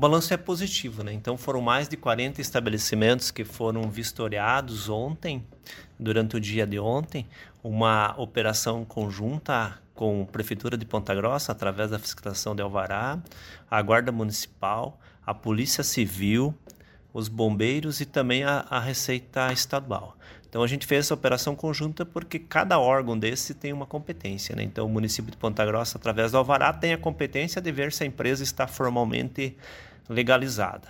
balanço é positivo, né? Então foram mais de 40 estabelecimentos que foram vistoriados ontem, durante o dia de ontem, uma operação conjunta com a Prefeitura de Ponta Grossa, através da fiscalização de Alvará, a Guarda Municipal, a Polícia Civil, os bombeiros e também a, a Receita Estadual. Então a gente fez essa operação conjunta porque cada órgão desse tem uma competência. Né? Então o município de Ponta Grossa, através do Alvará, tem a competência de ver se a empresa está formalmente legalizada.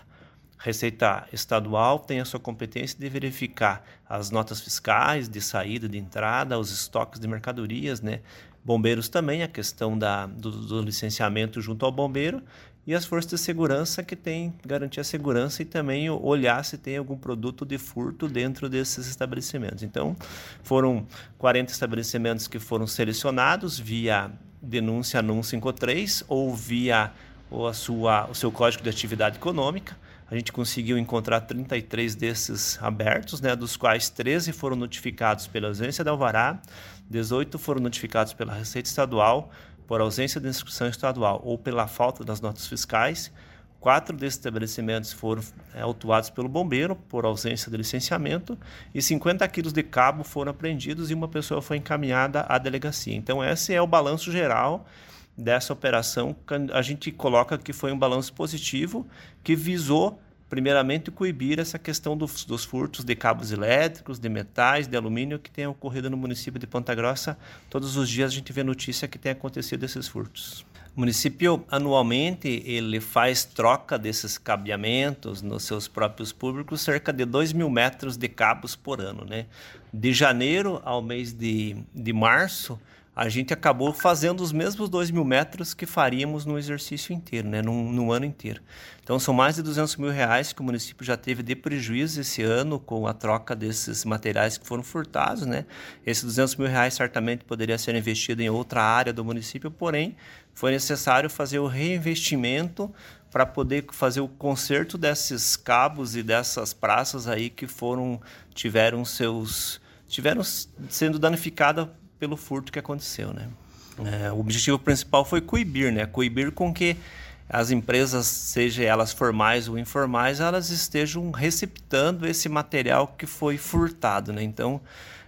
Receita Estadual tem a sua competência de verificar as notas fiscais de saída, de entrada, os estoques de mercadorias, né? Bombeiros também, a questão da, do, do licenciamento junto ao bombeiro e as forças de segurança que têm garantir a segurança e também olhar se tem algum produto de furto dentro desses estabelecimentos. Então, foram 40 estabelecimentos que foram selecionados via denúncia 153 ou via ou a sua, o seu código de atividade econômica. A gente conseguiu encontrar 33 desses abertos, né, dos quais 13 foram notificados pela ausência da Alvará, 18 foram notificados pela Receita Estadual por ausência de inscrição estadual ou pela falta das notas fiscais. Quatro desses estabelecimentos foram é, autuados pelo bombeiro por ausência de licenciamento e 50 quilos de cabo foram apreendidos e uma pessoa foi encaminhada à delegacia. Então, esse é o balanço geral dessa operação. A gente coloca que foi um balanço positivo que visou primeiramente, coibir essa questão dos, dos, furtos de cabos elétricos, de metais, de alumínio que tem ocorrido no município de Ponta Grossa. Todos os dias a gente vê notícia que tem acontecido esses furtos. O município, anualmente, ele faz troca desses cabeamentos nos seus próprios públicos, cerca de 2 mil metros de cabos por ano. Né? De janeiro ao mês de, de março, a gente acabou fazendo os mesmos 2 mil metros que faríamos no exercício inteiro, né? no, no ano inteiro. Então, são mais de 200 mil reais que o município já teve de prejuízo esse ano com a troca desses materiais que foram furtados. Né? Esses 200 mil reais certamente poderia ser investido em outra área do município, porém, foi necessário fazer o reinvestimento para poder fazer o conserto desses cabos e dessas praças aí que foram tiveram seus tiveram sendo danificadas pelo furto que aconteceu, né? É, o objetivo principal foi coibir, né? Coibir com que as empresas, seja elas formais ou informais, elas estejam receptando esse material que foi furtado, né? Então,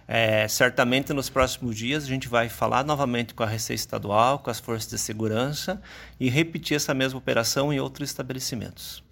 é, certamente nos próximos dias a gente vai falar novamente com a Receita Estadual, com as forças de segurança e repetir essa mesma operação em outros estabelecimentos.